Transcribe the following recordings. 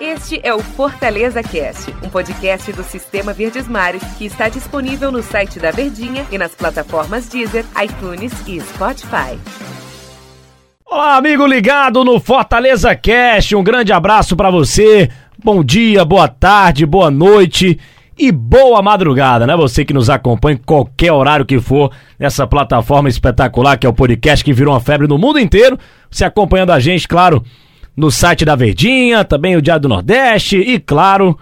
Este é o Fortaleza Cast, um podcast do Sistema Verdes Mares que está disponível no site da Verdinha e nas plataformas Deezer, iTunes e Spotify. Olá, amigo ligado no Fortaleza Cast. Um grande abraço para você. Bom dia, boa tarde, boa noite e boa madrugada, né? Você que nos acompanha em qualquer horário que for nessa plataforma espetacular que é o podcast que virou uma febre no mundo inteiro. Você acompanhando a gente, claro, no site da Verdinha, também o Diário do Nordeste e, claro,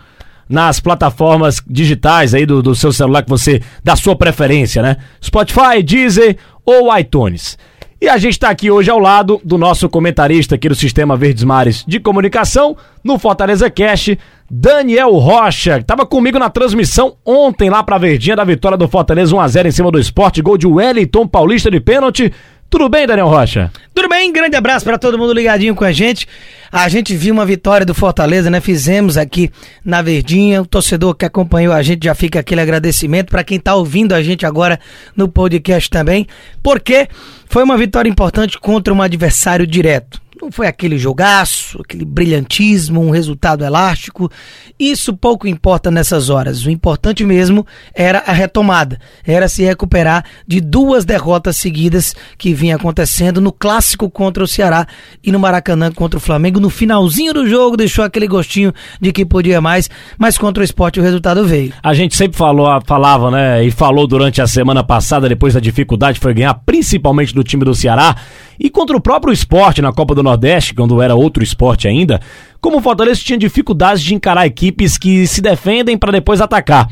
nas plataformas digitais aí do, do seu celular que você, da sua preferência, né? Spotify, Deezer ou iTunes. E a gente está aqui hoje ao lado do nosso comentarista aqui do Sistema Verdes Mares de Comunicação, no Fortaleza Cast, Daniel Rocha, que estava comigo na transmissão ontem lá para a Verdinha da vitória do Fortaleza 1x0 em cima do esporte, gol de Wellington Paulista de pênalti. Tudo bem, Daniel Rocha? Tudo bem, grande abraço para todo mundo ligadinho com a gente. A gente viu uma vitória do Fortaleza, né? Fizemos aqui na Verdinha. O torcedor que acompanhou a gente já fica aquele agradecimento para quem tá ouvindo a gente agora no podcast também, porque foi uma vitória importante contra um adversário direto. Não foi aquele jogaço, aquele brilhantismo, um resultado elástico. Isso pouco importa nessas horas. O importante mesmo era a retomada, era se recuperar de duas derrotas seguidas que vinha acontecendo no clássico contra o Ceará e no Maracanã contra o Flamengo. No finalzinho do jogo deixou aquele gostinho de que podia mais, mas contra o esporte o resultado veio. A gente sempre falou, falava, né, e falou durante a semana passada, depois da dificuldade foi ganhar, principalmente do time do Ceará, e contra o próprio esporte na Copa do Nordeste, quando era outro esporte ainda, como o Fortaleza tinha dificuldades de encarar equipes que se defendem para depois atacar.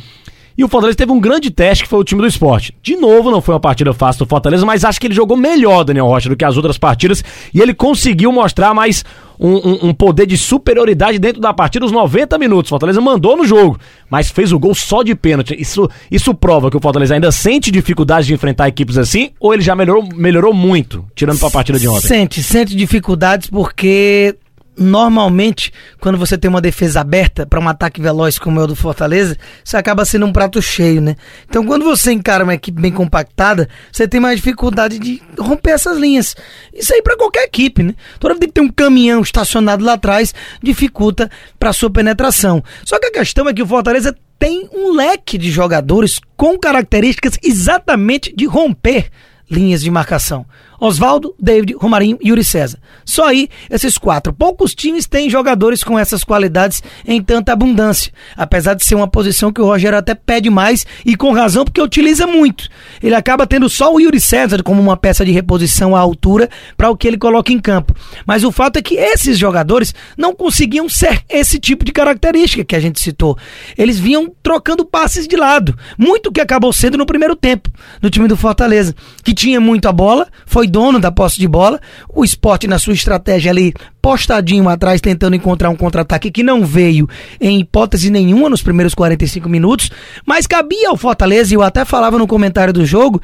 E o Fortaleza teve um grande teste que foi o time do esporte. De novo, não foi uma partida fácil do Fortaleza, mas acho que ele jogou melhor, Daniel Rocha, do que as outras partidas. E ele conseguiu mostrar mais um, um, um poder de superioridade dentro da partida, os 90 minutos. O Fortaleza mandou no jogo, mas fez o gol só de pênalti. Isso, isso prova que o Fortaleza ainda sente dificuldade de enfrentar equipes assim, ou ele já melhorou, melhorou muito, tirando para a partida de ontem? Sente, sente dificuldades porque normalmente, quando você tem uma defesa aberta para um ataque veloz como é o do Fortaleza, isso acaba sendo um prato cheio, né? Então, quando você encara uma equipe bem compactada, você tem mais dificuldade de romper essas linhas. Isso aí para qualquer equipe, né? Toda vez que tem um caminhão estacionado lá atrás, dificulta para sua penetração. Só que a questão é que o Fortaleza tem um leque de jogadores com características exatamente de romper linhas de marcação. Oswaldo, David, Romarinho e Yuri César. Só aí, esses quatro. Poucos times têm jogadores com essas qualidades em tanta abundância. Apesar de ser uma posição que o Rogério até pede mais e com razão porque utiliza muito. Ele acaba tendo só o Yuri César como uma peça de reposição à altura para o que ele coloca em campo. Mas o fato é que esses jogadores não conseguiam ser esse tipo de característica que a gente citou. Eles vinham trocando passes de lado. Muito que acabou sendo no primeiro tempo no time do Fortaleza, que tinha muito a bola, foi dono da posse de bola. O esporte, na sua estratégia ali, postadinho atrás, tentando encontrar um contra-ataque que não veio em hipótese nenhuma nos primeiros 45 minutos. Mas cabia ao Fortaleza, e eu até falava no comentário do jogo,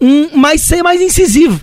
um, mais, ser mais incisivo,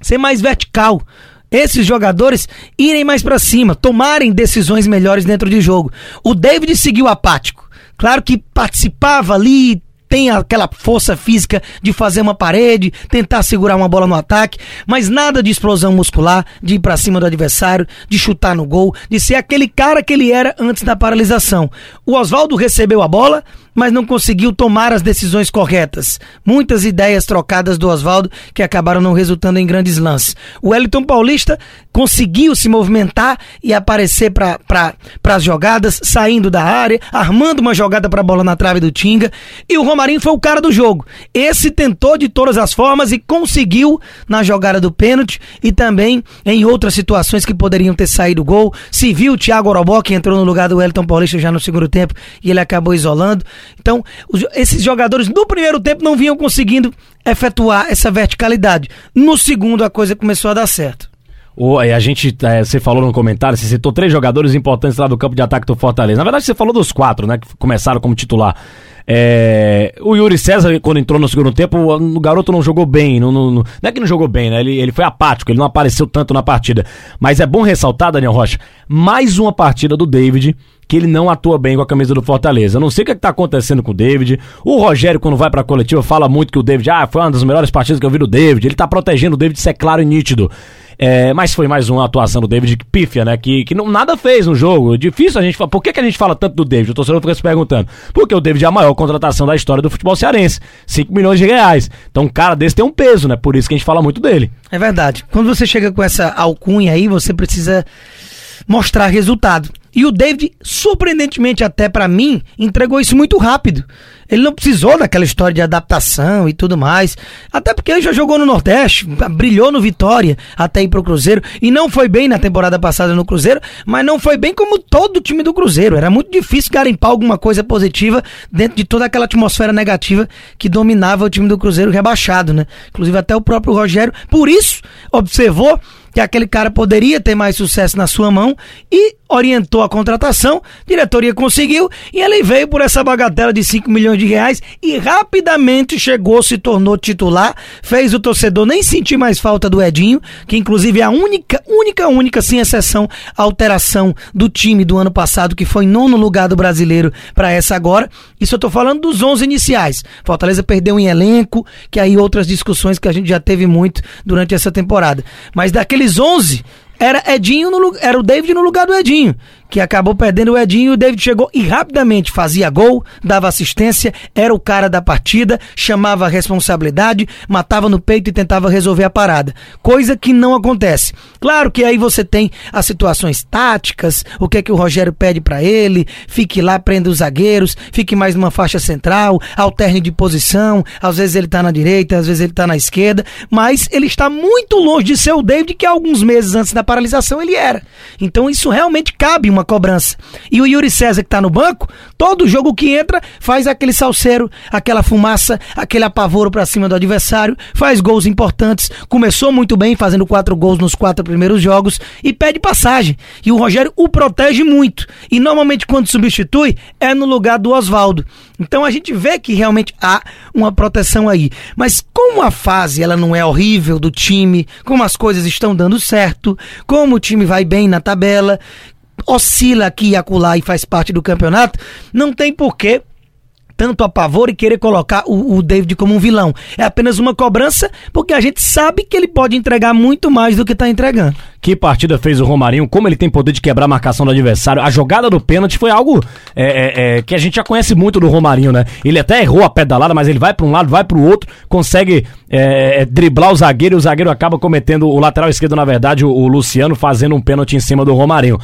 ser mais vertical esses jogadores irem mais para cima, tomarem decisões melhores dentro de jogo. O David seguiu apático. Claro que participava ali, tem aquela força física de fazer uma parede, tentar segurar uma bola no ataque, mas nada de explosão muscular, de ir para cima do adversário, de chutar no gol, de ser aquele cara que ele era antes da paralisação. O Oswaldo recebeu a bola, mas não conseguiu tomar as decisões corretas. Muitas ideias trocadas do Oswaldo que acabaram não resultando em grandes lances. O Wellington Paulista conseguiu se movimentar e aparecer para as jogadas, saindo da área, armando uma jogada para a bola na trave do Tinga. E o Romarinho foi o cara do jogo. Esse tentou de todas as formas e conseguiu na jogada do pênalti e também em outras situações que poderiam ter saído gol. Se viu o Thiago Orobó que entrou no lugar do Wellington Paulista já no segundo tempo e ele acabou isolando. Então, os, esses jogadores no primeiro tempo não vinham conseguindo efetuar essa verticalidade. No segundo, a coisa começou a dar certo. O, a gente, é, você falou no comentário, você citou três jogadores importantes lá do campo de ataque do Fortaleza. Na verdade, você falou dos quatro, né, que começaram como titular. É, o Yuri César, quando entrou no segundo tempo, o garoto não jogou bem. Não, não, não, é que não jogou bem, né? Ele, ele foi apático, ele não apareceu tanto na partida. Mas é bom ressaltar, Daniel Rocha, mais uma partida do David que ele não atua bem com a camisa do Fortaleza. não sei o que, é que tá acontecendo com o David. O Rogério, quando vai pra coletiva, fala muito que o David, ah, foi uma das melhores partidas que eu vi do David. Ele tá protegendo o David, isso é claro e nítido. É, mas foi mais uma atuação do David pífia, né? Que, que não, nada fez no jogo. Difícil a gente falar. Por que, que a gente fala tanto do David? O torcedor fica se perguntando. Porque o David é a maior contratação da história do futebol cearense. 5 milhões de reais. Então um cara desse tem um peso, né? Por isso que a gente fala muito dele. É verdade. Quando você chega com essa alcunha aí, você precisa mostrar resultado. E o David, surpreendentemente até para mim, entregou isso muito rápido. Ele não precisou daquela história de adaptação e tudo mais. Até porque ele já jogou no Nordeste, brilhou no Vitória até ir pro Cruzeiro. E não foi bem na temporada passada no Cruzeiro, mas não foi bem como todo o time do Cruzeiro. Era muito difícil garimpar alguma coisa positiva dentro de toda aquela atmosfera negativa que dominava o time do Cruzeiro rebaixado, né? Inclusive até o próprio Rogério, por isso, observou que aquele cara poderia ter mais sucesso na sua mão e orientou a contratação, diretoria conseguiu e ele veio por essa bagatela de 5 milhões de reais e rapidamente chegou, se tornou titular, fez o torcedor nem sentir mais falta do Edinho, que inclusive é a única, única, única, sem exceção, alteração do time do ano passado, que foi nono lugar do brasileiro para essa agora. Isso eu tô falando dos 11 iniciais. Fortaleza perdeu em elenco, que aí outras discussões que a gente já teve muito durante essa temporada. Mas daqueles 11, era Edinho no, era o David no lugar do Edinho que acabou perdendo o Edinho. O David chegou e rapidamente fazia gol, dava assistência, era o cara da partida, chamava a responsabilidade, matava no peito e tentava resolver a parada. Coisa que não acontece. Claro que aí você tem as situações táticas, o que é que o Rogério pede para ele, fique lá, prenda os zagueiros, fique mais numa faixa central, alterne de posição, às vezes ele tá na direita, às vezes ele tá na esquerda, mas ele está muito longe de ser o David que alguns meses antes da paralisação ele era. Então isso realmente cabe uma uma cobrança. E o Yuri César que tá no banco, todo jogo que entra, faz aquele salseiro, aquela fumaça, aquele apavoro para cima do adversário, faz gols importantes, começou muito bem, fazendo quatro gols nos quatro primeiros jogos e pede passagem. E o Rogério o protege muito. E normalmente quando substitui, é no lugar do Oswaldo. Então a gente vê que realmente há uma proteção aí. Mas como a fase ela não é horrível do time, como as coisas estão dando certo, como o time vai bem na tabela, oscila aqui e acolá e faz parte do campeonato, não tem porquê tanto a pavor e querer colocar o, o, David como um vilão. É apenas uma cobrança, porque a gente sabe que ele pode entregar muito mais do que está entregando. Que partida fez o Romarinho, como ele tem poder de quebrar a marcação do adversário. A jogada do pênalti foi algo é, é, é, que a gente já conhece muito do Romarinho, né? Ele até errou a pedalada, mas ele vai para um lado, vai para o outro, consegue é, é, driblar o zagueiro e o zagueiro acaba cometendo o lateral esquerdo, na verdade, o, o Luciano, fazendo um pênalti em cima do Romarinho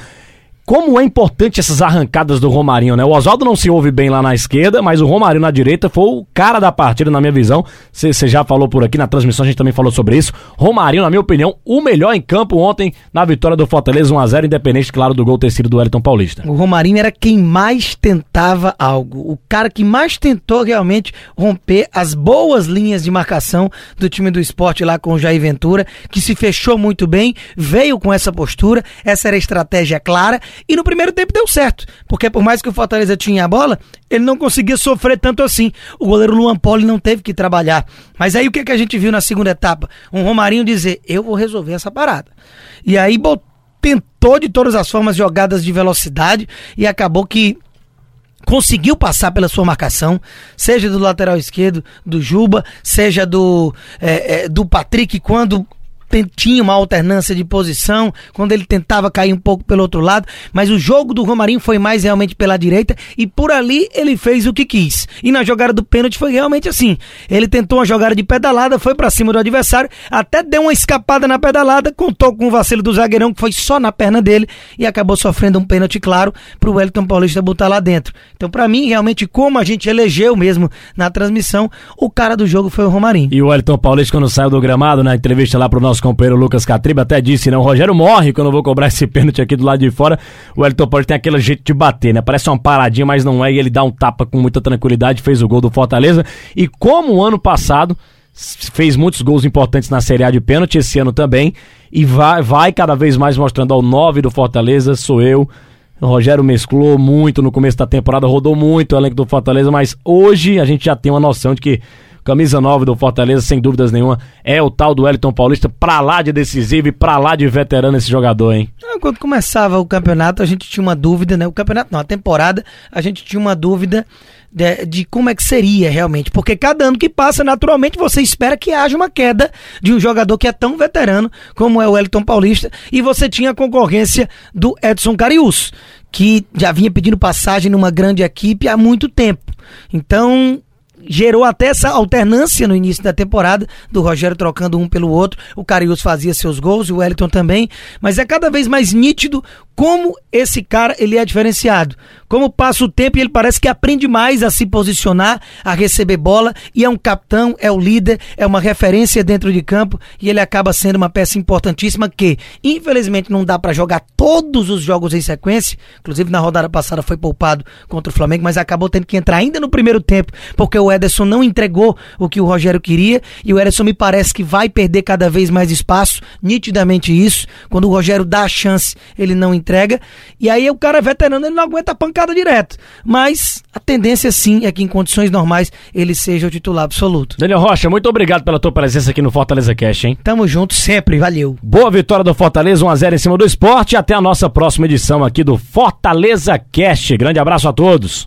como é importante essas arrancadas do Romarinho, né? O Oswaldo não se ouve bem lá na esquerda, mas o Romarinho na direita foi o cara da partida, na minha visão. Você já falou por aqui na transmissão, a gente também falou sobre isso. Romarinho, na minha opinião, o melhor em campo ontem na vitória do Fortaleza 1x0, independente, claro, do gol ter sido do Wellington Paulista. O Romarinho era quem mais tentava algo. O cara que mais tentou realmente romper as boas linhas de marcação do time do esporte lá com o Jair Ventura, que se fechou muito bem, veio com essa postura, essa era a estratégia clara e no primeiro tempo deu certo, porque por mais que o Fortaleza tinha a bola, ele não conseguia sofrer tanto assim. O goleiro Luan Poli não teve que trabalhar. Mas aí o que, que a gente viu na segunda etapa? Um Romarinho dizer: Eu vou resolver essa parada. E aí tentou de todas as formas jogadas de velocidade e acabou que conseguiu passar pela sua marcação, seja do lateral esquerdo do Juba, seja do, é, é, do Patrick, quando tinha uma alternância de posição, quando ele tentava cair um pouco pelo outro lado, mas o jogo do Romarinho foi mais realmente pela direita e por ali ele fez o que quis. E na jogada do pênalti foi realmente assim. Ele tentou uma jogada de pedalada, foi para cima do adversário, até deu uma escapada na pedalada, contou com o vacilo do zagueirão que foi só na perna dele e acabou sofrendo um pênalti claro pro Wellington Paulista botar lá dentro. Então para mim, realmente como a gente elegeu mesmo na transmissão, o cara do jogo foi o Romarinho. E o Wellington Paulista quando saiu do gramado na entrevista lá pro nosso companheiro Lucas Catriba até disse, né? O Rogério morre quando eu vou cobrar esse pênalti aqui do lado de fora. O Elton Paulo tem aquele jeito de bater, né? Parece uma paradinha, mas não é. E ele dá um tapa com muita tranquilidade, fez o gol do Fortaleza. E como o ano passado fez muitos gols importantes na Série A de pênalti, esse ano também. E vai, vai cada vez mais mostrando ao 9 do Fortaleza, sou eu. O Rogério mesclou muito no começo da temporada, rodou muito o elenco do Fortaleza, mas hoje a gente já tem uma noção de que camisa 9 do Fortaleza, sem dúvidas nenhuma, é o tal do Wellington Paulista, pra lá de decisivo e pra lá de veterano esse jogador, hein? Quando começava o campeonato, a gente tinha uma dúvida, né? O campeonato não, a temporada, a gente tinha uma dúvida de, de, como é que seria realmente. Porque cada ano que passa, naturalmente, você espera que haja uma queda de um jogador que é tão veterano como é o Wellington Paulista. E você tinha a concorrência do Edson Carius, que já vinha pedindo passagem numa grande equipe há muito tempo. Então, gerou até essa alternância no início da temporada, do Rogério trocando um pelo outro. O Carius fazia seus gols, o Wellington também, mas é cada vez mais nítido como esse cara ele é diferenciado. Como passa o tempo e ele parece que aprende mais a se posicionar, a receber bola e é um capitão, é o líder, é uma referência dentro de campo e ele acaba sendo uma peça importantíssima que, infelizmente, não dá para jogar todos os jogos em sequência. Inclusive na rodada passada foi poupado contra o Flamengo, mas acabou tendo que entrar ainda no primeiro tempo, porque o Ederson não entregou o que o Rogério queria e o Ederson me parece que vai perder cada vez mais espaço, nitidamente isso. Quando o Rogério dá a chance, ele não entrega. E aí o cara é veterano, ele não aguenta a pancada direto. Mas a tendência sim é que em condições normais ele seja o titular absoluto. Daniel Rocha, muito obrigado pela tua presença aqui no Fortaleza Cash, hein? Tamo junto sempre, valeu. Boa vitória do Fortaleza, 1x0 em cima do esporte. Até a nossa próxima edição aqui do Fortaleza Cast. Grande abraço a todos.